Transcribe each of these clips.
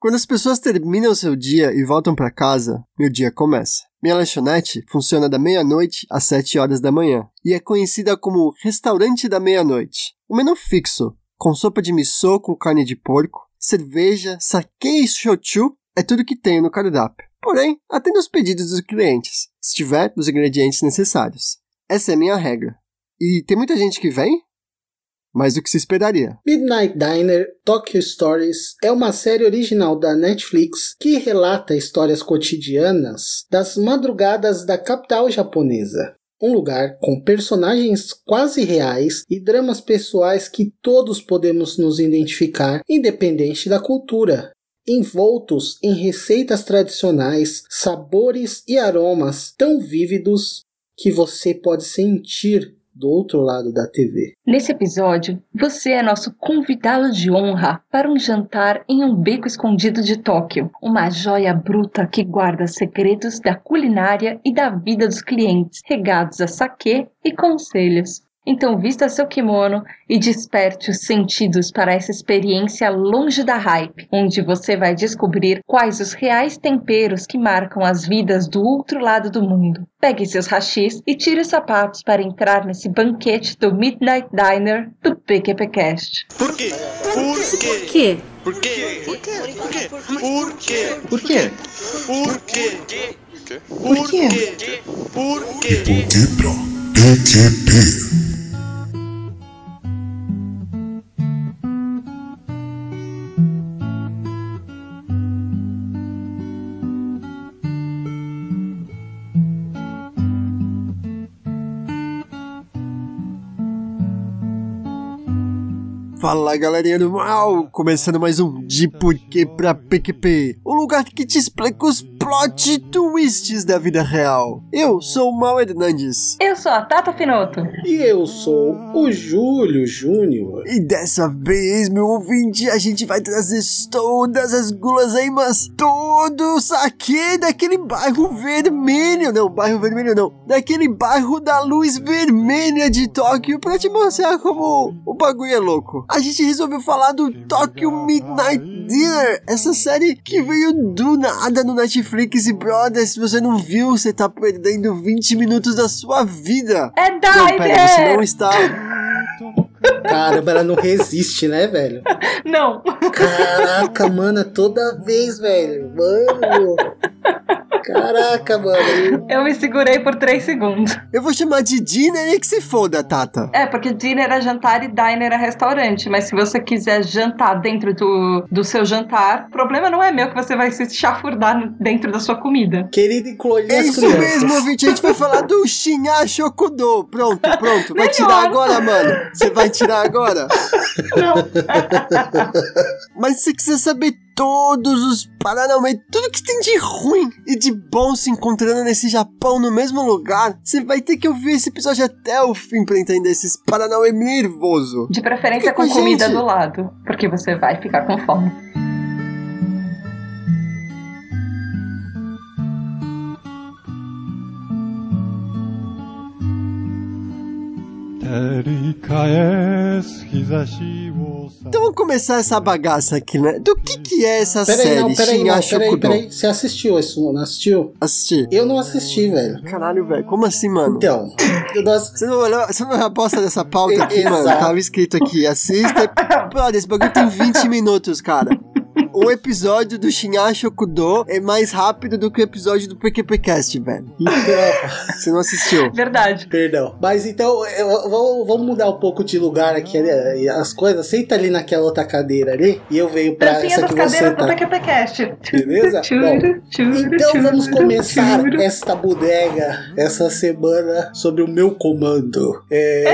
Quando as pessoas terminam seu dia e voltam para casa, meu dia começa. Minha lanchonete funciona da meia-noite às 7 horas da manhã e é conhecida como Restaurante da Meia-Noite. O menu fixo, com sopa de miso com carne de porco, cerveja, sake e shochu é tudo que tenho no cardápio. Porém, atendo os pedidos dos clientes, se tiver os ingredientes necessários. Essa é a minha regra. E tem muita gente que vem? Mais do que se esperaria. Midnight Diner Tokyo Stories é uma série original da Netflix que relata histórias cotidianas das madrugadas da capital japonesa. Um lugar com personagens quase reais e dramas pessoais que todos podemos nos identificar, independente da cultura. Envoltos em receitas tradicionais, sabores e aromas tão vívidos que você pode sentir do outro lado da TV. Nesse episódio, você é nosso convidado de honra para um jantar em um beco escondido de Tóquio, uma joia bruta que guarda segredos da culinária e da vida dos clientes, regados a saquê e conselhos. Então vista seu kimono e desperte os sentidos para essa experiência longe da hype, onde você vai descobrir quais os reais temperos que marcam as vidas do outro lado do mundo. Pegue seus rachis e tire os sapatos para entrar nesse banquete do Midnight Diner do PQPcast. Por quê? Por quê? Por quê? Por quê? Por quê? Por quê? Por quê? Por quê? Por quê? Por quê? Quebra PQP. Fala galerinha do mal! Começando mais um De Porquê pra PQP, o lugar que te explica os plot twists da vida real. Eu sou o Mal Hernandes. Eu sou a Tata Finoto. E eu sou o Júlio Júnior. E dessa vez, meu ouvinte, a gente vai trazer todas as guloseimas, todo o saque daquele bairro vermelho. Não, bairro vermelho não. Daquele bairro da luz vermelha de Tóquio pra te mostrar como o bagulho é louco a gente resolveu falar do Tokyo Midnight Dinner, essa série que veio do nada no Netflix e brother, se você não viu, você tá perdendo 20 minutos da sua vida. É Não, pera, você não está. Caramba, ela não resiste, né, velho? Não. Caraca, mano, toda vez, velho. Mano. Caraca, mano. Eu me segurei por 3 segundos. Eu vou chamar de Dinner e que se foda, Tata. É, porque dinner é jantar e diner é restaurante. Mas se você quiser jantar dentro do, do seu jantar, o problema não é meu que você vai se chafurdar dentro da sua comida. Querido incluir É isso crianças. mesmo, ouvinte. A gente vai falar do Shinya Shokudo. Pronto, pronto. Vai Melhor. tirar agora, mano. Você vai tirar agora? Não. Mas se você quiser saber todos os Paranauê, tudo que tem de ruim e de bom se encontrando nesse Japão no mesmo lugar, você vai ter que ouvir esse episódio até o fim pra entender esses Paranauê nervoso. De preferência Fica com com a comida gente. do lado. Porque você vai ficar com fome. Então vamos começar essa bagaça aqui, né? Do que que é essa Peraí, série não, peraí, não, peraí, peraí. Você assistiu isso? Não assistiu? Assisti. Eu não assisti, velho. Caralho, velho. Como assim, mano? Então, eu não assisti. Você não olhou, você não olhou a bosta dessa pauta aqui, mano? Tava escrito aqui, assista. Brother, esse bagulho tem 20 minutos, cara. O episódio do Shinya Shokudo é mais rápido do que o episódio do PQPcast, velho. Então, Você não assistiu. Verdade. perdão. Mas então, eu, vamos, mudar um pouco de lugar aqui, né? E as coisas. Senta ali naquela outra cadeira ali e eu venho pra Dancinha essa que você cadeiras do tá. PQPcast. Beleza? Tchuru, Então vamos começar esta bodega essa semana sobre o meu comando. É...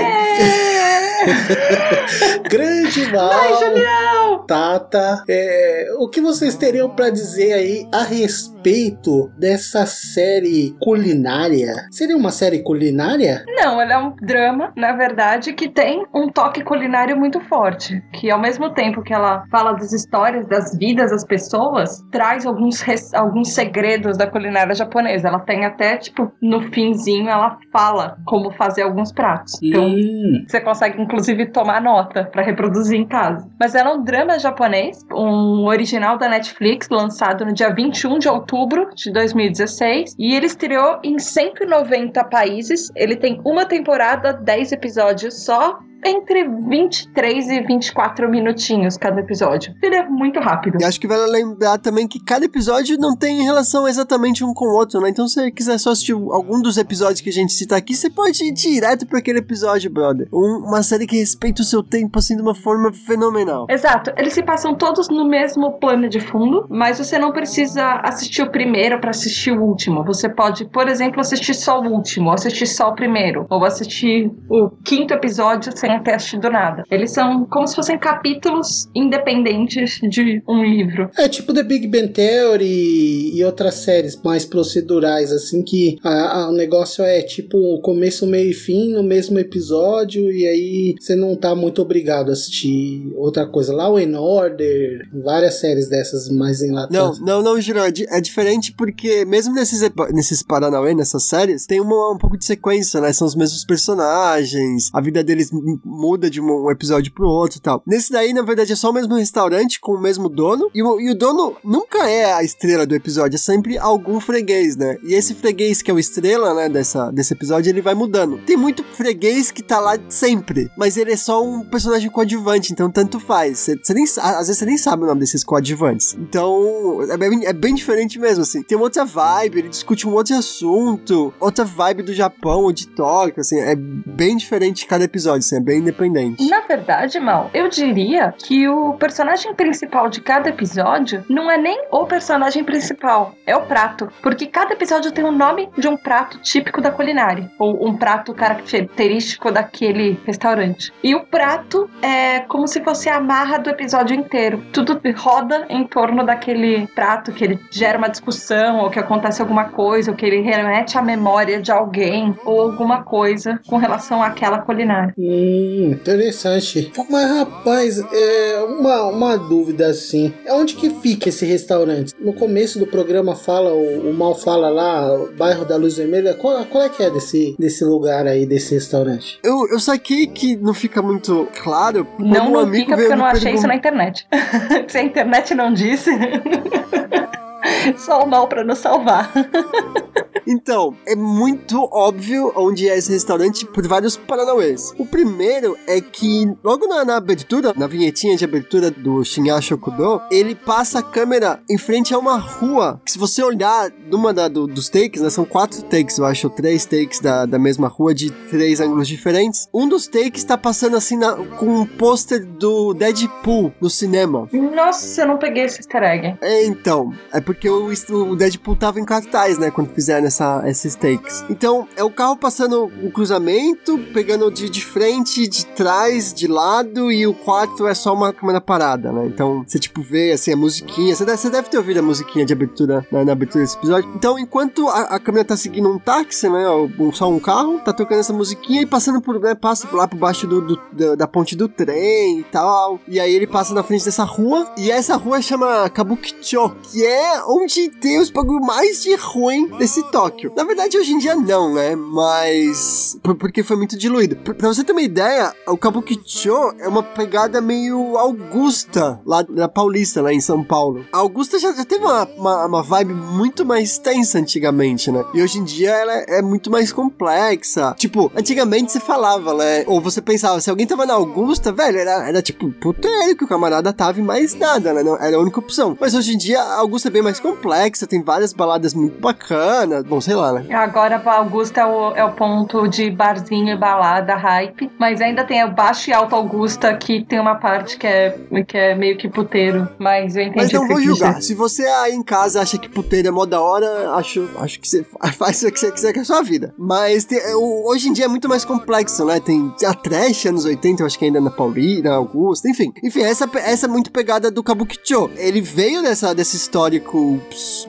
Grande mal. Ai, Julião! Tata, é, o que vocês teriam pra dizer aí a respeito dessa série culinária? Seria uma série culinária? Não, ela é um drama, na verdade, que tem um toque culinário muito forte. Que ao mesmo tempo que ela fala das histórias, das vidas das pessoas, traz alguns, alguns segredos da culinária japonesa. Ela tem até, tipo, no finzinho, ela fala como fazer alguns pratos. Então, Hum, Você consegue, inclusive, tomar nota pra reproduzir em casa. Mas ela é um drama japonês, um original da Netflix, lançado no dia 21 de outubro de 2016. E ele estreou em 190 países. Ele tem uma temporada, 10 episódios só entre 23 e 24 minutinhos cada episódio. Ele é muito rápido. E acho que vale lembrar também que cada episódio não tem relação exatamente um com o outro, né? Então, se você quiser só assistir algum dos episódios que a gente cita aqui, você pode ir direto para aquele episódio, brother. Um- uma série que respeita o seu tempo, assim, de uma forma fenomenal. Exato, eles se passam todos no mesmo plano de fundo, mas você não precisa assistir o primeiro para assistir o último. Você pode, por exemplo, assistir só o último, ou assistir só o primeiro, ou assistir o quinto episódio sem ter assistido nada. Eles são como se fossem capítulos independentes de um livro. É tipo The Big Bang Theory e outras séries mais procedurais, assim, que a- a- o negócio é tipo o começo, meio e fim no mesmo episódio, e aí você não tá muito obrigado a assistir outra coisa. Law and Order, várias séries dessas mais Não, enlatadas. não, não, é, di- é diferente porque mesmo nesses, nesses Paranauê, nessas séries, tem uma- um pouco de sequência, né? São os mesmos personagens, a vida deles muda de um, episódio pro outro e tal. Nesse daí, na verdade, é só o mesmo restaurante com o mesmo dono, e o, e o dono nunca é a estrela do episódio, é sempre algum freguês, né? E esse freguês que é o estrela, né, dessa, desse episódio, ele vai mudando. Tem muito freguês que tá lá sempre, mas ele é só um personagem coadjuvante, então tanto faz. Você você nem, às vezes você nem sabe o nome desses coadjuvantes. Então, é bem, é bem diferente mesmo, assim. Tem uma outra vibe, ele discute um outro assunto, outra vibe do Japão ou de Tóquio, assim, é bem diferente cada episódio, assim, é bem independente. Na verdade, Mal, eu diria que o personagem principal de cada episódio não é nem o personagem principal, é o prato. Porque cada episódio tem o nome de um prato típico da culinária, ou um prato característico daquele restaurante. E o prato é como se fosse a amarra do episódio inteiro. Tudo roda em torno daquele prato, que ele gera uma discussão, ou que acontece alguma coisa, ou que ele remete à memória de alguém, ou alguma coisa com relação àquela culinária. Hum, interessante. Mas rapaz, é uma, uma dúvida assim. É onde que fica esse restaurante? No começo do programa fala, o, o Mal fala lá, o bairro da Luz Vermelha. Qual, qual é que é desse, desse lugar aí, desse restaurante? Eu, eu saquei que não fica muito claro. Não, não amigo fica porque eu não achei isso pergun- na internet. Se a internet não disse. Só o mal pra nos salvar. Então, é muito óbvio onde é esse restaurante por vários paranauês. O primeiro é que, logo na, na abertura, na vinhetinha de abertura do Shinya Shokudo, ele passa a câmera em frente a uma rua. Que se você olhar numa da- do- dos takes, né, são quatro takes, eu acho, três takes da, da mesma rua de três ângulos diferentes. Um dos takes tá passando assim na- com um pôster do Deadpool no cinema. Nossa, eu não peguei esse easter egg. É, então, é porque o, o Deadpool tava em cartaz, né, quando fizeram essa, esses takes. Então, é o carro passando um cruzamento, pegando de, de frente, de trás, de lado, e o quarto é só uma câmera parada, né? Então, você, tipo, vê, assim, a musiquinha. Você deve, deve ter ouvido a musiquinha de abertura, na, na abertura desse episódio. Então, enquanto a, a câmera tá seguindo um táxi, né, ou só um carro, tá tocando essa musiquinha e passando por, né, passa lá por baixo do, do- da, da ponte do trem e tal. E aí ele passa na frente dessa rua, e essa rua chama Kabukicho, que é onde tem os bagulho mais de ruim desse Tóquio. Na verdade, hoje em dia não, né? Mas. por- porque foi muito diluído. Pra, você ter uma ideia, o Kabukicho é uma pegada meio Augusta, lá na Paulista, lá em São Paulo. A Augusta já, já teve uma, uma, uma vibe muito mais tensa antigamente, né? E hoje em dia ela é, muito mais complexa. Tipo, antigamente você falava, né? Ou você pensava, se alguém tava na Augusta, velho, era, era tipo puteiro que o camarada tava e mais nada, né? Era a única opção. Mas hoje em dia a Augusta é bem mais complexa, tem várias baladas muito bacanas. Bom, sei lá, né? Agora Augusta é o, é o ponto de barzinho e balada, hype. Mas ainda tem o Baixo e Alto Augusta, que tem uma parte que é, que é meio que puteiro. Mas eu entendi Mas não vou julgar. Se você aí em casa acha que puteiro é mó da hora, acho, acho que você faz o que você quiser com a sua vida. Mas tem- o- hoje em dia é muito mais complexo, né? Tem a trash anos 80, eu acho que ainda na Paulina, na Augusta, enfim. Enfim, essa, essa é muito pegada do Kabukicho. Ele veio dessa, desse histórico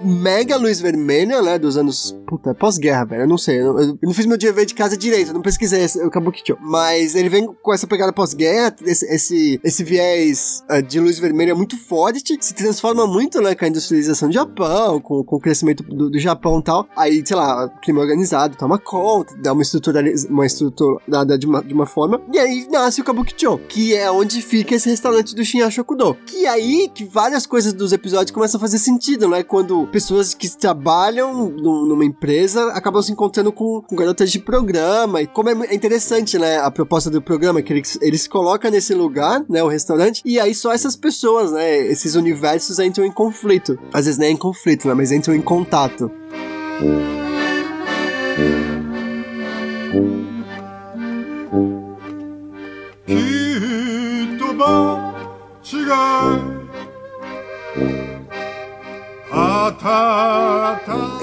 mega luz vermelha, né? Dos anos Puta, é pós-guerra, velho. Eu não sei. Eu, eu não fiz meu dia de casa direito, eu não pesquisei esse, o Kabukicho. Mas ele vem com essa pegada pós-guerra, esse, esse, esse viés uh, de luz vermelha muito forte, se transforma muito, né, com a industrialização do Japão, com, com o crescimento do, do Japão e tal. Aí, sei lá, crime organizado toma conta, dá uma estrutura, uma estruturada de uma, de uma forma, e aí nasce o Kabukicho, que é onde fica esse restaurante do Shinyashokudo. Que é aí que várias coisas dos episódios começam a fazer sentido, né? Quando pessoas que trabalham numa empresa acabam se encontrando com, com garotas de programa, e como é interessante, né, a proposta do programa, que eles, eles colocam nesse lugar, né, o restaurante, e aí só essas pessoas, né, esses universos entram em conflito. Às vezes nem em conflito, né, mas entram em contato.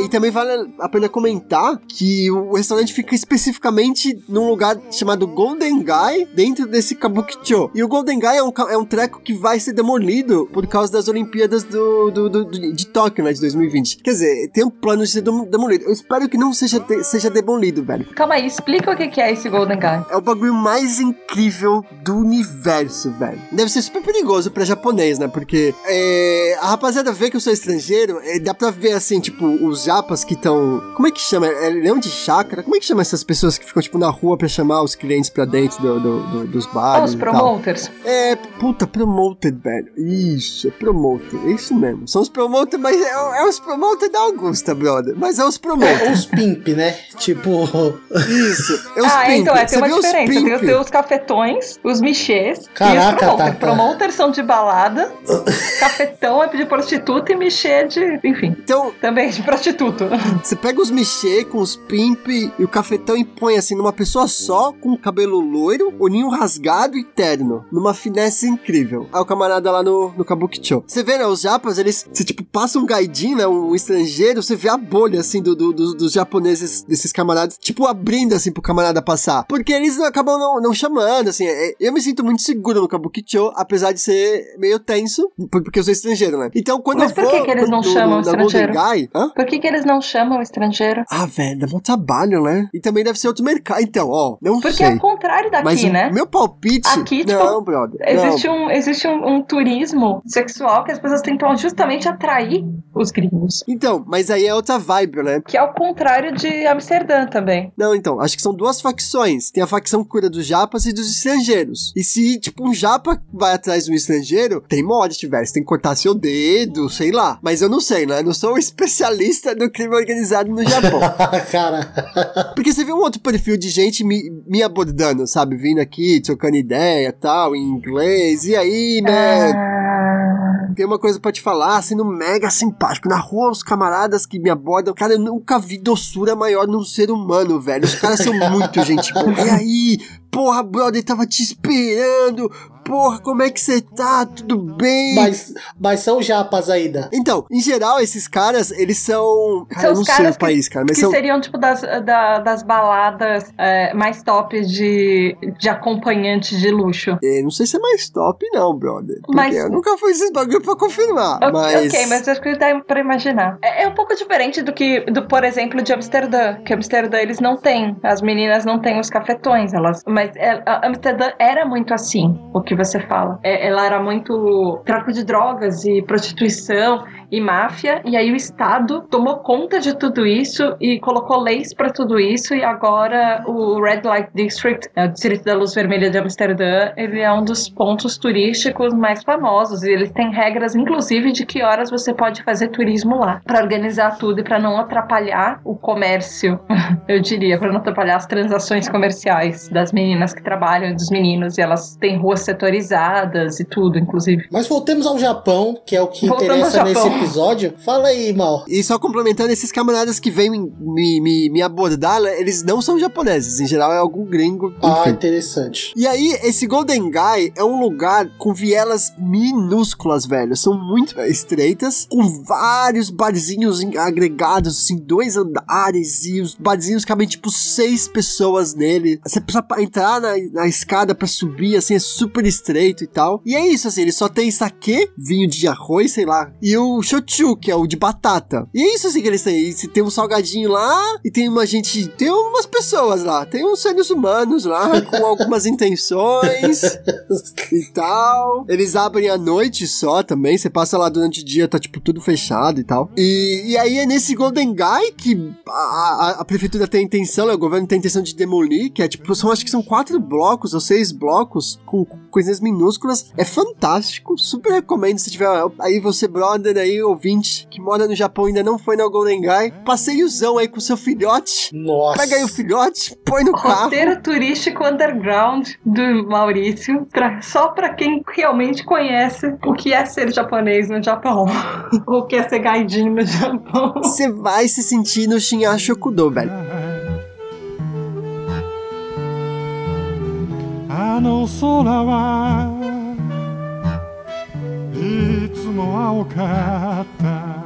E também vale a pena comentar que o restaurante fica especificamente num lugar chamado Golden Guy, dentro desse Kabukicho. E o Golden Guy é um, é um treco que vai ser demolido por causa das Olimpíadas do, do, do, do de Tóquio, né, de 2020. Quer dizer, tem um plano de ser demolido. Eu espero que não seja, seja demolido, velho. Calma aí, explica o que é esse Golden Guy. É o bagulho mais incrível do universo, velho. Deve ser super perigoso pra japonês, né, porque é, a rapaziada vê que eu sou estrangeiro, é, dá pra ver, assim, tipo, os japas que estão... Como é que chama? É leão de chácara? Como é que chama essas pessoas que ficam, tipo, na rua pra chamar os clientes pra dentro do, do, do, dos bares? os promoters. É, puta, promoter, velho. Isso, é promoter. É isso mesmo. São os promoters, mas é, é os promoters da Augusta, brother. Mas é os promoters. É os pimp, né? Tipo... Isso, é os ah, pimp. então, é, tem Você uma diferença. Tem, tem os cafetões, os michês Caraca, e os promoters. tá, tá. Promoters são de balada, cafetão é de prostituta e michê de... Enfim, Então, também de prostituto. Você pega os michê com os pimp e o cafetão e põe assim numa pessoa só, com cabelo loiro, olhinho rasgado e terno. Numa finesse incrível. Aí o camarada lá no, no Kabukicho. Você vê, né? Os japas, eles, você tipo, passa um gaidin, né? Um estrangeiro, você vê a bolha, assim, do, do- do- dos japoneses, desses camaradas, tipo, abrindo, assim, pro camarada passar. Porque eles acabam não, não chamando, assim. é- Eu me sinto muito seguro no Kabukicho, apesar de ser meio tenso, por- porque eu sou estrangeiro, né? Então, quando Mas eu por vou... que que eles não no- chamam Golden estrangeiro? Guy... Hã? Por que, que eles não chamam estrangeiro? Ah, velho, dá bom trabalho, né? E também deve ser outro mercado. Então, ó, não Porque sei. é o contrário daqui, Mas né? meu palpite. Aqui, tipo, não, brother. Existe, não. um, existe um, um turismo sexual que as pessoas tentam justamente atrair os gringos. Então, mas aí é outra vibe, né? Que é o contrário de Amsterdã também. Não, então, acho que são duas facções. Tem a facção cura dos japas e dos estrangeiros. E se, tipo, um japa vai atrás de um estrangeiro, tem mod, velho. Você tem que cortar seu dedo, sei lá. Mas eu não sei, né? Eu não sou um especialista do crime organizado no Japão. Cara, Porque você vê um outro perfil de gente me, me abordando, sabe? Vindo aqui, trocando ideia tal, em inglês. E aí, né? Ah, Tem uma coisa pra te falar, sendo mega simpático. Na rua, os camaradas que me abordam, cara, eu nunca vi doçura maior num ser humano, velho. Os caras são muito gente boa. E aí, porra, brother, tava te esperando. Porra, como é que você tá? Tudo bem? mas, mas são japas ainda. Então, em geral, esses caras, eles são. Cara, São eu os não sei caras o país, cara, mas que são. seriam, tipo, das, da- das baladas é, mais top de, de acompanhante de luxo. É, não sei se é mais top, não, brother. Porque Mas- eu nunca fui esses bagulho pra confirmar. Ok, mas. Ok, mas acho que dá pra imaginar. É, é um pouco diferente do que, do, por exemplo, de Amsterdã. Que Amsterdã eles não têm. As meninas não têm os cafetões. Elas, mas é, a- Amsterdã era muito assim, o que você fala. É, ela era muito tráfico de drogas e prostituição e máfia. E aí o Estado tomou conta de tudo isso e colocou leis pra tudo isso. E agora o Red Light District, é, o Distrito da Luz Vermelha de Amsterdã, ele é um dos pontos turísticos mais famosos. E eles têm regras, inclusive, de que horas você pode fazer turismo lá. Pra organizar tudo e pra não atrapalhar o comércio, eu diria, pra não atrapalhar as transações comerciais das meninas que trabalham e dos meninos. E elas têm ruas setorizadas e tudo, inclusive. Mas voltemos ao Japão, que é o que Voltamos interessa nesse. Episódio. Fala aí, Mal. E só complementando, esses camaradas que vêm me, me, me abordar, né, eles não são japoneses. Em geral, é algum gringo. Ah, Enfim. interessante. E aí, esse Golden Guy é um lugar com vielas minúsculas, velho. São muito estreitas, com vários barzinhos agregados, assim, dois andares. E os barzinhos cabem, tipo, seis pessoas nele. Você precisa entrar na, na escada pra subir, assim, é super estreito e tal. E é isso, assim, ele só tem saquê, vinho de arroz, sei lá. E o shochu, que é o de batata. E é isso assim que eles têm. E se tem um salgadinho lá, e tem uma gente. Tem umas pessoas lá. Tem uns seres humanos lá, com algumas intenções e tal. Eles abrem à noite só também. Você passa lá durante o dia, tá tipo tudo fechado e tal. E, e aí é nesse Golden Guy que a, a, a prefeitura tem a intenção, né, o governo tem a intenção de demolir, que é tipo, são, acho que são quatro blocos ou seis blocos com coisas minúsculas. É fantástico, super recomendo se tiver aí você, brother, aí, aí, ouvinte, que mora no Japão ainda não foi na Golden Guy, passeiozão aí com seu filhote. Nossa. Pega aí o filhote, põe no carro. Roteiro turístico underground do Maurício, pra, só pra quem realmente conhece o que é ser japonês no Japão. o que é ser gaijin no Japão. Você vai se sentir no Shinyashokudo, velho. Ah, いつも青かった。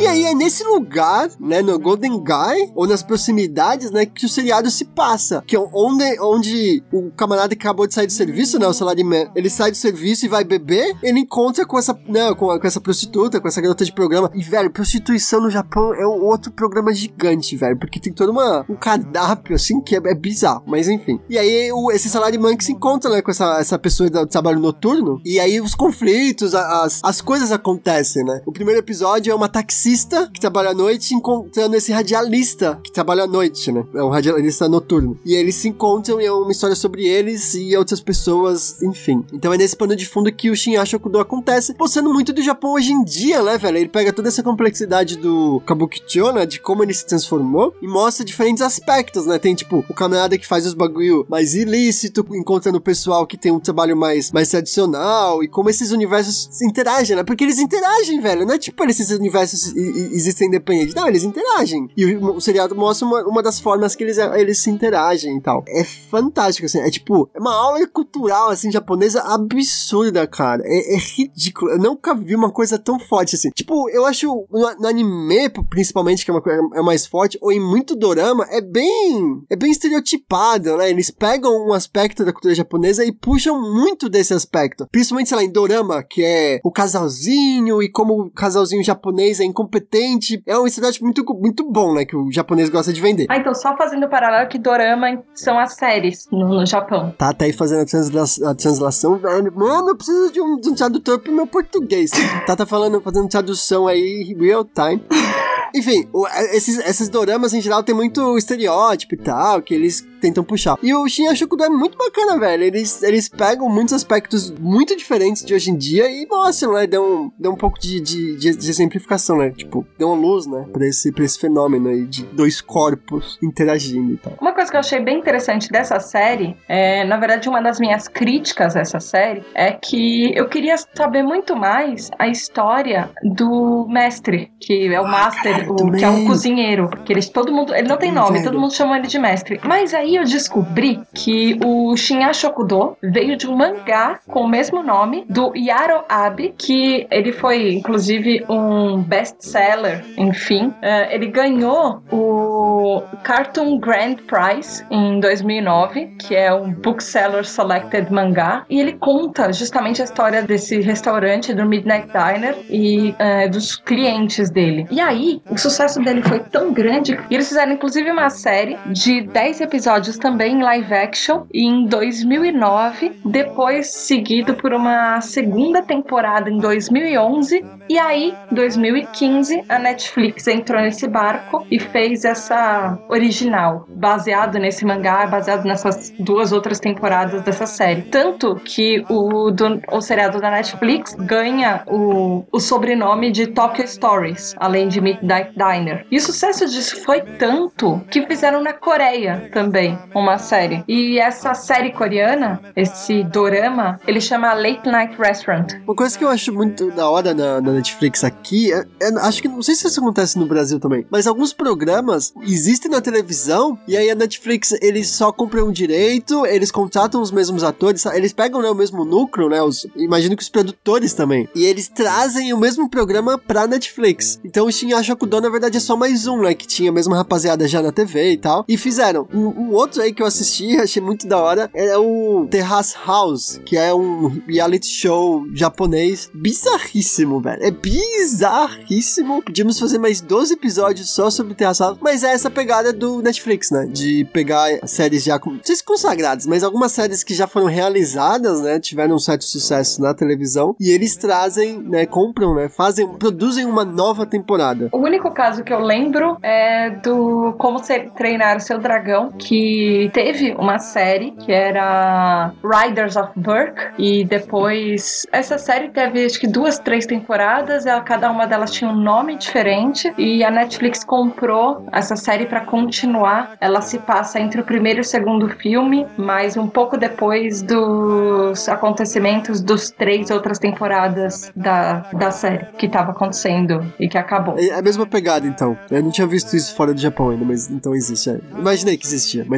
E aí é nesse lugar, né, no Golden Guy, ou nas proximidades, né, que o seriado se passa. Que é onde, onde o camarada que acabou de sair do serviço, né, o salaryman, ele sai do serviço e vai beber, ele encontra com essa, né, com, com essa prostituta, com essa garota de programa. E, velho, prostituição no Japão é um outro programa gigante, velho, porque tem todo uma, um cardápio, assim, que é, é bizarro, mas enfim. E aí o, esse salaryman que se encontra, né, com essa, essa pessoa do trabalho noturno, e aí os conflitos, as, as coisas acontecem, né. O primeiro episódio é uma taxista que trabalha à noite encontrando esse radialista que trabalha à noite, né? É um radialista noturno. E eles se encontram e é uma história sobre eles e outras pessoas, enfim. Então é nesse pano de fundo que o Shinyashokudo acontece, mostrando muito do Japão hoje em dia, né, velho? Ele pega toda essa complexidade do Kabukicho, né? De como ele se transformou e mostra diferentes aspectos, né? Tem, tipo, o camarada que faz os bagulho mais ilícito, encontrando o pessoal que tem um trabalho mais, mais tradicional e como esses universos interagem, né? Porque eles interagem, velho. Não é tipo esses universos existem independentes. Não, eles interagem. E o, seriado mostra uma, uma das formas que eles, eles se interagem e tal. É fantástico, assim. É tipo, é uma aula cultural, assim, japonesa absurda, cara. É, é ridículo. Eu nunca vi uma coisa tão forte assim. Tipo, eu acho no, no anime, principalmente, que é uma coisa é mais forte, ou em muito dorama, é bem. É bem estereotipado, né? Eles pegam um aspecto da cultura japonesa e puxam muito desse aspecto. Principalmente, sei lá, em dorama, que é o casalzinho e como o casalzinho japonês é incompetente. É um estereótipo muito, muito bom, né? Que o japonês gosta de vender. Ah, então só fazendo o paralelo que dorama são as séries no, no Japão. Tá, tá aí fazendo a, transla- a translação, velho. Mano, eu preciso de um, de um tradutor pro meu português. Tá, tá falando, fazendo tradução aí, real time. Enfim, o- esses, esses doramas em geral tem muito estereótipo e tal, que eles tentam puxar. E o Shin Ashokudo é muito bacana, velho. Eles, eles pegam muitos aspectos muito diferentes de hoje em dia e mostram, né? Dão, um- dão um pouco de, de, de, de exemplificação, né? Tipo, dão uma luz, né? Pra esse, pra esse fenômeno aí de dois corpos interagindo e tal. Uma coisa que eu achei bem interessante dessa série, é, na verdade, uma das minhas críticas a essa série, é que eu queria saber muito mais a história do mestre, que é o master, o- que é um cozinheiro. Que eles, todo mundo, ele não tem nome, Velho. todo mundo chama ele de mestre. Mas aí eu descobri que o Shinya Shokudo veio de um mangá com o mesmo nome do Yaro Abe, que ele foi inclusive um best-seller, enfim. Eh, ele ganhou o Cartoon Grand Prize em 2009, que é um Bookseller Selected mangá, e ele conta justamente a história desse restaurante do Midnight Diner e eh, dos clientes dele. E aí, o sucesso dele foi tão grande que eles fizeram inclusive uma série de 10 episódios também em live action em 2009, depois seguido por uma segunda temporada em 2011 e aí, 2015, a Netflix entrou nesse barco e fez essa original, baseado nesse mangá, baseado nessas duas outras temporadas dessa série. Tanto que o, do, o seriado da Netflix ganha o, o sobrenome de Tokyo Stories, além de Midnight Diner. E o sucesso disso foi tanto que fizeram na Coreia também uma série. E essa série coreana, esse dorama, ele chama Late Night Restaurant. Uma coisa que eu acho muito da hora na, na Netflix aqui, é, é- acho que não sei se isso acontece no Brasil também, mas alguns programas existem na televisão, e aí a Netflix, eles só compram direito, eles contratam os mesmos atores, eles pegam né, o mesmo núcleo, né? Os, imagino que os produtores também. E eles trazem o mesmo programa pra Netflix. Então o Shin Ashokudo, na verdade, é só mais um, né? Que tinha a mesma rapaziada já na TV e tal. E fizeram. Um, um outro aí que eu assisti, achei muito da hora, é o Terrace House, que é um reality show japonês bizarríssimo, velho. É bizarríssimo. Podíamos fazer mais 12 episódios só sobre Terrace House, mas é essa pegada do Netflix, né? De pegar séries já, não sei se consagradas, mas algumas séries que já foram realizadas, né? Tiveram um certo sucesso na televisão e eles trazem, né? Compram, né? Fazem, produzem uma nova temporada. O único caso que eu lembro é do Como Treinar o Seu Dragão, que teve uma série que era Riders of Burke, e depois essa série teve acho que duas, três temporadas, ela, cada uma delas tinha um nome diferente, e a Netflix comprou essa série para continuar. Ela se passa entre o primeiro e o segundo filme, mas um pouco depois dos acontecimentos dos três outras temporadas da, da série que estava acontecendo e que acabou. É a mesma pegada, então. Eu não tinha visto isso fora do Japão ainda, mas então existe. É. Imaginei que existia, mas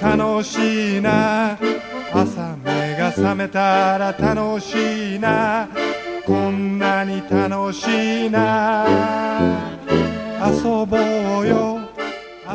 楽しいな。朝目が覚めたら楽しいなこんなに楽しいな遊ぼうよ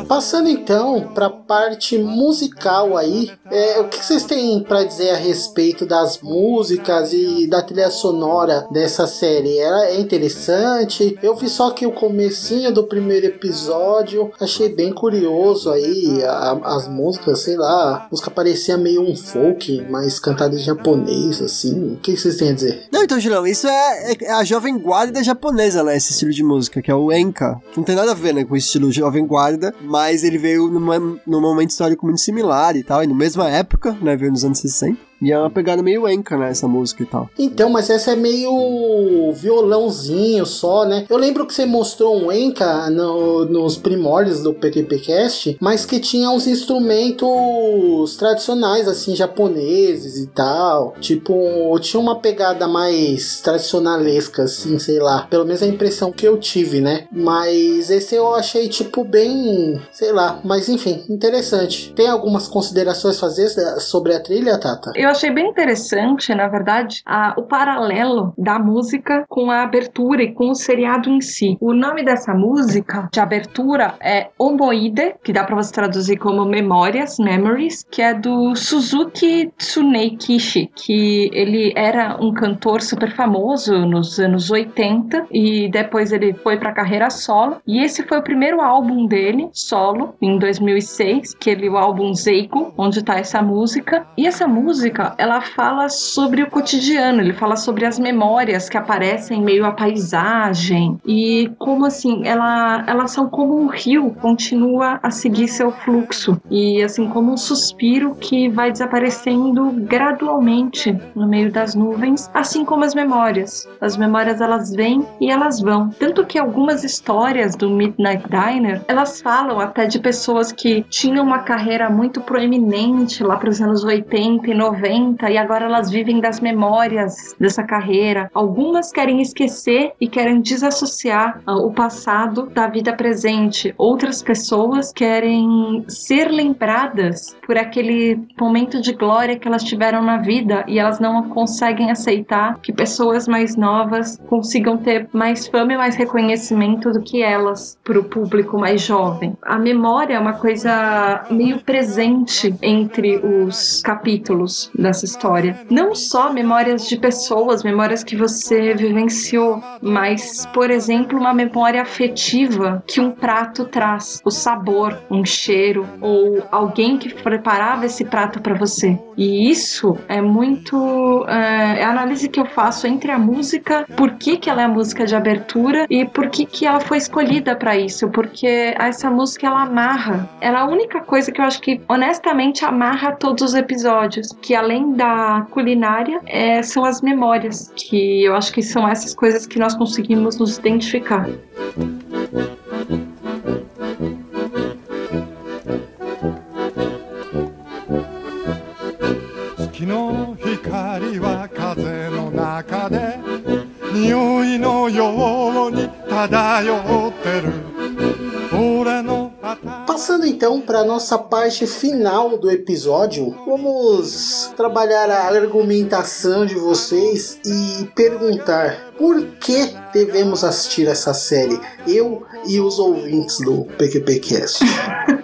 Passando então para a parte musical aí, é, o que vocês têm para dizer a respeito das músicas e da trilha sonora dessa série? Ela é interessante. Eu vi só que o comecinho do primeiro episódio, achei bem curioso aí a- as músicas, sei lá, a música parecia meio um folk, mas cantada em japonês assim. O que vocês têm a dizer? Não, então, Julião, isso é, é a jovem guarda japonesa, né? Esse estilo de música, que é o Enka. Não tem nada a ver, né, com o estilo jovem guarda, mas ele veio numa, num momento histórico muito similar e tal, e na mesma época, né? Veio nos anos 60. E é uma pegada meio Enka, né? Essa música e tal. Então, mas essa é meio violãozinho só, né? Eu lembro que você mostrou um Enka no- nos primórdios do PQPcast, mas que tinha uns instrumentos tradicionais, assim, japoneses e tal. Tipo, tinha uma pegada mais tradicionalesca, assim, sei lá. Pelo menos a impressão que eu tive, né? Mas esse eu achei, tipo, bem. sei lá. Mas enfim, interessante. Tem algumas considerações a fazer sobre a trilha, Tata? Eu achei bem interessante, na verdade, a- o paralelo da música com a abertura e com o seriado em si. O nome dessa música de abertura é Omoide, que dá pra você traduzir como Memórias, Memories, que é do Suzuki Tsunei Kishi, que ele era um cantor super famoso nos anos 80 e depois ele foi pra carreira solo. E esse foi o primeiro álbum dele, solo, em 2006, que ele o álbum Zeiko, onde tá essa música. E essa música, ela fala sobre o cotidiano, ele fala sobre as memórias que aparecem em meio à paisagem e como assim, ela, elas são como um rio, continua a seguir seu fluxo e assim como um suspiro que vai desaparecendo gradualmente no meio das nuvens, assim como as memórias. As memórias elas vêm e elas vão. Tanto que algumas histórias do Midnight Diner, elas falam até de pessoas que tinham uma carreira muito proeminente lá para os anos 80 e 90 e agora elas vivem das memórias dessa carreira. Algumas querem esquecer e querem desassociar ah, o passado da vida presente. Outras pessoas querem ser lembradas por aquele momento de glória que elas tiveram na vida e elas não conseguem aceitar que pessoas mais novas consigam ter mais fama e mais reconhecimento do que elas para o público mais jovem. A memória é uma coisa meio presente entre os capítulos dessa história. Não só memórias de pessoas, memórias que você vivenciou, mas, por exemplo, uma memória afetiva que um prato traz, o sabor, um cheiro ou alguém que preparava esse prato para você. E isso é muito é, é a análise que eu faço entre a música, por que, que ela é a música de abertura e por que, que ela foi escolhida para isso, porque essa música ela amarra. Ela é a única coisa que eu acho que honestamente amarra todos os episódios, que além da culinária é, são as memórias, que eu acho que são essas coisas que nós conseguimos nos identificar. 月の光は風の中で匂いのように漂ってる俺の Passando então para nossa parte final do episódio, vamos trabalhar a argumentação de vocês e perguntar por que devemos assistir essa série, eu e os ouvintes do PQPcast.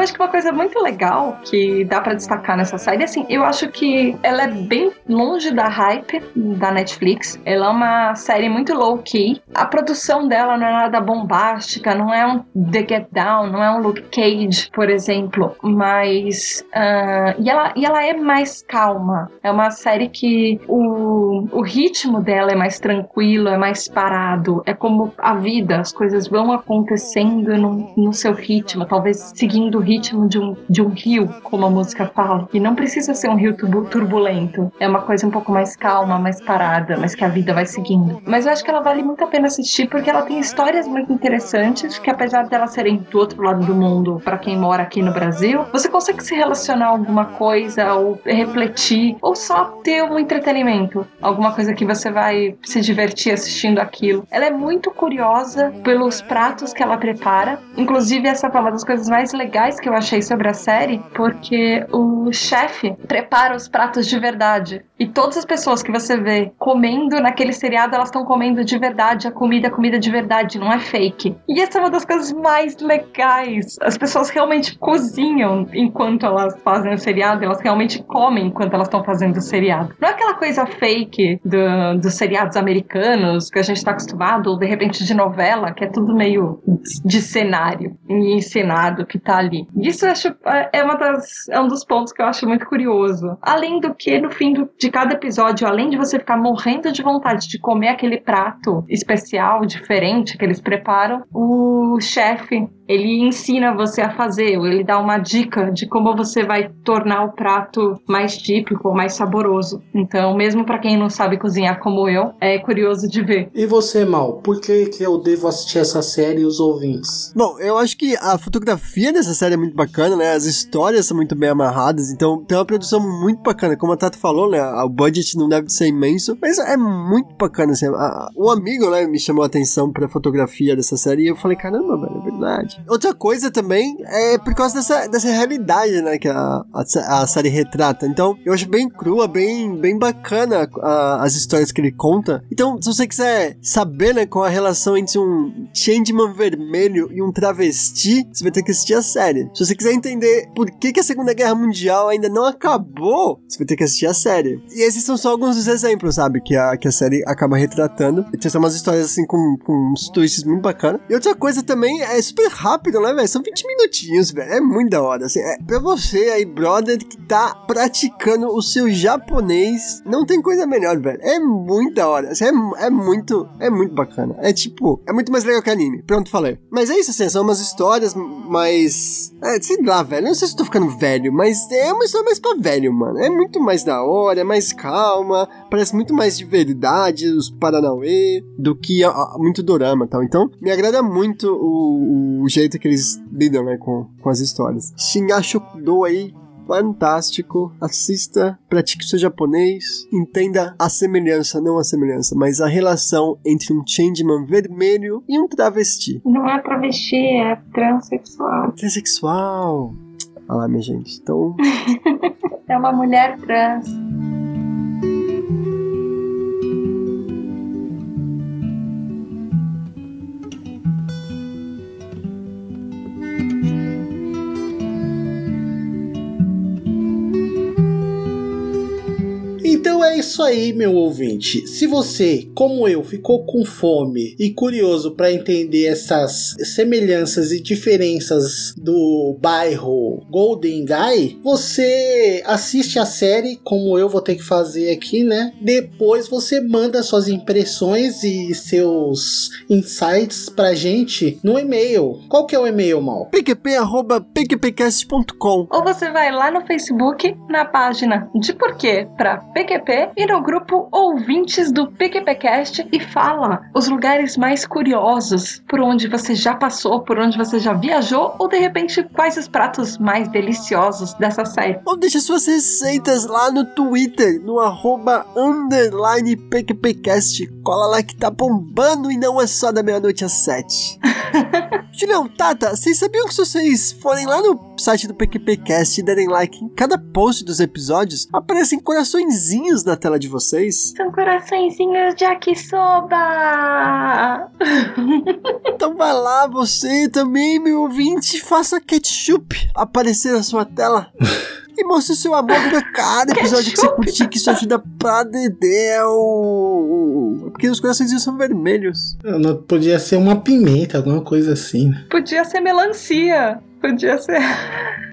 Eu acho que uma coisa muito legal que dá pra destacar nessa série, assim, eu acho que ela é bem longe da hype da Netflix. Ela é uma série muito low-key. A produção dela não é nada bombástica, não é um The Get Down, não é um Luke Cage, por exemplo. Mas. ah, e, ela, e ela é mais calma. É uma série que o, o ritmo dela é mais tranquilo, é mais parado. É como a vida, as coisas vão acontecendo no, no seu ritmo, talvez seguindo o ritmo de um, de um rio, como a música fala. E não precisa ser um rio turbu- turbulento. É uma coisa um pouco mais calma, mais parada, mas que a vida vai seguindo. Mas eu acho que ela vale muito a pena assistir porque ela tem histórias muito interessantes que, apesar delas serem do outro lado do mundo, para quem mora aqui no Brasil, você consegue se relacionar a alguma coisa ou refletir ou só ter um entretenimento, alguma coisa que você vai se divertir assistindo aquilo. Ela é muito curiosa pelos pratos que ela prepara. Inclusive, essa foi uma das coisas mais legais que eu achei sobre a série, porque o chefe prepara os pratos de verdade. E todas as pessoas que você vê comendo naquele seriado, elas estão comendo de verdade a comida, a comida de verdade, não é fake. E essa é uma das coisas mais legais. As pessoas realmente cozinham enquanto elas fazem o seriado, elas realmente comem enquanto elas estão fazendo o seriado. Não é aquela coisa fake do- dos seriados americanos que a gente tá acostumado, ou de repente de novela, que é tudo meio de cenário e encenado que tá ali. Isso acho é, é uma das, é um dos pontos que eu acho muito curioso. Além do que, no fim do- de cada episódio, além de você ficar morrendo de vontade de comer aquele prato especial, diferente que eles preparam, o chefe ele ensina você a fazer, ou ele dá uma dica de como você vai tornar o prato mais típico, mais saboroso. Então, mesmo para quem não sabe cozinhar como eu, é curioso de ver. E você, Mal, por que, que eu devo assistir essa série e os ouvintes? Bom, eu acho que a fotografia dessa série é muito bacana, né? As histórias são muito bem amarradas, então tem uma produção muito bacana. Como a Tato falou, né? O budget não deve ser imenso, mas é muito bacana, assim. A- Um amigo, né, me chamou a atenção pra fotografia dessa série e eu falei, caramba, velho, é verdade. Outra coisa também é por causa dessa, dessa realidade, né, que a, a, a série retrata. Então, eu acho bem crua, bem, bem bacana a- as histórias que ele conta. Então, se você quiser saber, né, qual a relação entre um changeman vermelho e um travesti, você vai ter que assistir a série. Se você quiser entender por que, que a Segunda Guerra Mundial ainda não acabou, você vai ter que assistir a série. E esses são só alguns dos exemplos, sabe, que a, que a série acaba retratando. Então, são umas histórias, assim, com, com uns twists muito bacanas. E outra coisa também, é super rápido, né, velho? São 20 minutinhos, velho. É muito da hora, assim. É, pra você aí, brother, que tá praticando o seu japonês, não tem coisa melhor, velho. É muito da hora. Assim, é, é muito, é muito bacana. É tipo, é muito mais legal que anime. Pronto, falei. Mas é isso, assim, são umas histórias mais. É, sei lá, velho. Não sei se eu tô ficando velho, mas é uma história mais pra velho, mano. É muito mais da hora, é mais calma, parece muito mais de verdade, os Paranauê, do que a- a- muito dorama e tal. Então, me agrada muito o, o jeito que eles lidam, né, com, com as histórias. Shingashokudo aí, fantástico. Assista, pratique o seu japonês, entenda a semelhança, não a semelhança, mas a relação entre um changeman vermelho e um travesti. Não é travesti, é transexual. Transexual. Olha lá, minha gente. Então, É uma mulher trans. Aí, meu ouvinte. Se você, como eu, ficou com fome e curioso para entender essas semelhanças e diferenças do bairro Golden Guy, você assiste a série, como eu vou ter que fazer aqui, né? Depois você manda suas impressões e seus insights pra gente no e-mail. Qual que é o e-mail, Mal? pqp.pqpcast.com Ou você vai lá no Facebook, na página de porquê para PQP e no grupo Ouvintes do PQPcast e fala os lugares mais curiosos, por onde você já passou, por onde você já viajou ou de repente quais os pratos mais deliciosos dessa série. Ou deixa suas receitas lá no Twitter, no arroba underline PQPcast. Cola lá que tá bombando e não é só da meia-noite às sete. Julião, Tata, vocês sabiam que se vocês forem lá no site do PQPcast e derem like em cada post dos episódios, aparecem coraçõezinhos na tela de vocês? São coraçõezinhos de Akisoba! Então vai lá, você também, meu ouvinte, faça ketchup aparecer na sua tela. E mostre o seu amor pra cada episódio que você curtir, que isso ajuda pra dedéu. Porque os coraçõezinhos são vermelhos. Não podia ser uma pimenta, alguma coisa assim, né? Podia ser melancia. Podia ser.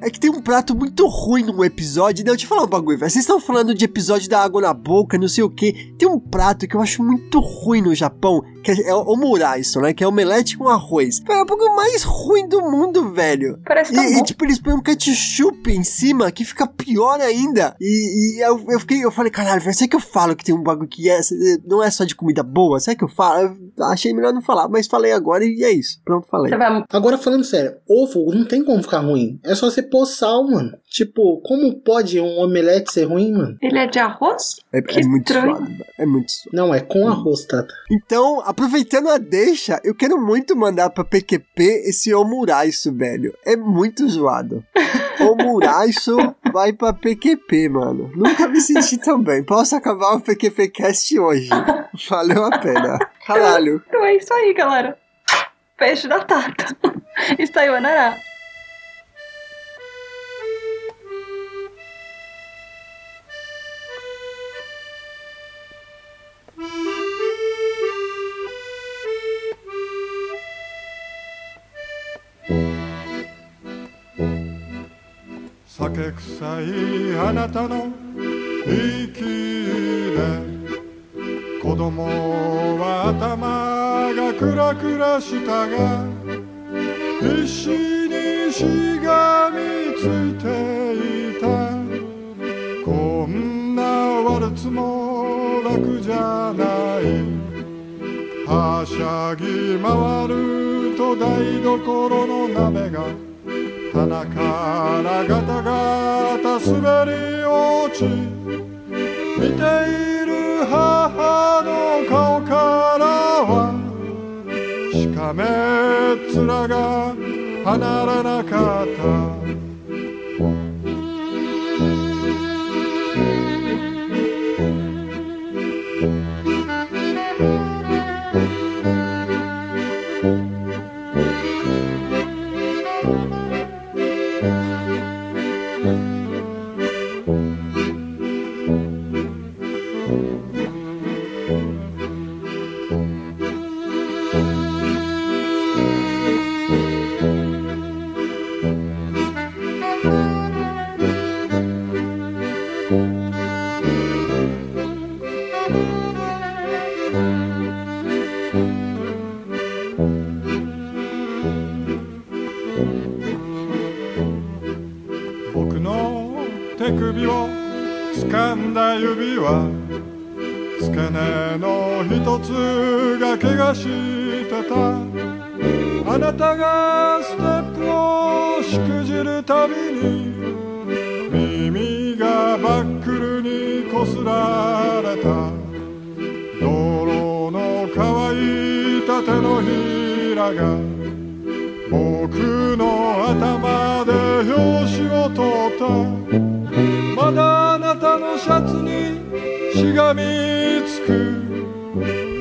É que tem um prato muito ruim no episódio. Não, deixa eu falar um bagulho, velho. Vocês estão falando de episódio da água na boca, não sei o que. Tem um prato que eu acho muito ruim no Japão, que é o omuraiso, né? Que é omelete com arroz. É o bagulho mais ruim do mundo, velho. Parece tão E, e, tipo, eles põem um ketchup em cima que fica pior ainda. E, e eu, eu fiquei, eu falei, caralho, velho, será que eu falo que tem um bagulho que é, não é só de comida boa? Será que eu falo? Eu achei melhor não falar, mas falei agora e é isso. Pronto, falei. Agora falando sério, ovo não tem como ficar ruim. É só você pôr sal, mano. Tipo, como pode um omelete ser ruim, mano? Ele é de arroz? É, Que é muito suado. É muito suado. Não, é com arroz, Tata. Então, aproveitando a deixa, eu quero muito mandar pra PQP esse omuraiso, velho. É muito zoado. Omuraiso vai pra PQP, mano. Nunca me senti tão bem. Posso acabar o PQPcast hoje. Valeu a pena. Caralho. Então é isso aí, galera. Peixe da Tata. Sayonara. 酒臭いあなたの息で子供は頭がクラクラしたが必死にしがみついていたこんなワルツも楽じゃないはしゃぎ回ると台所の鍋が花からガタガタ滑り落ち。見ている母の顔からはしかめっ面が離れなかった。掴んだ指は付け根の一つが怪我してた。あなたがステップをしくじるたびに耳がバックルにこすられた。泥の乾いた手のひらが僕の頭で拍子を取った。まだがみつく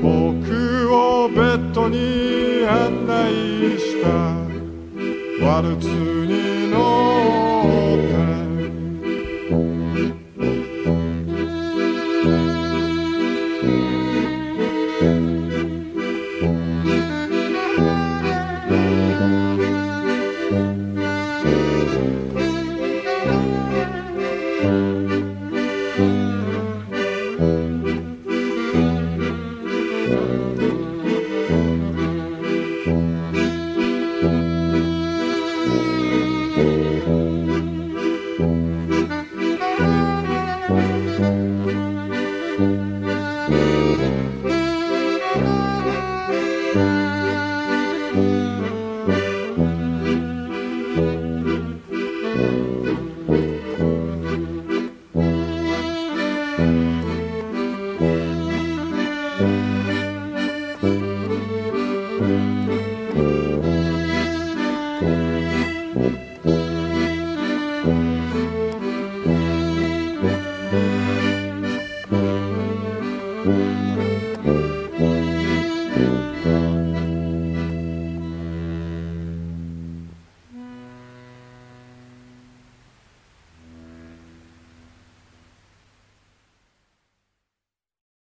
僕をベッドに案内した。ワルツ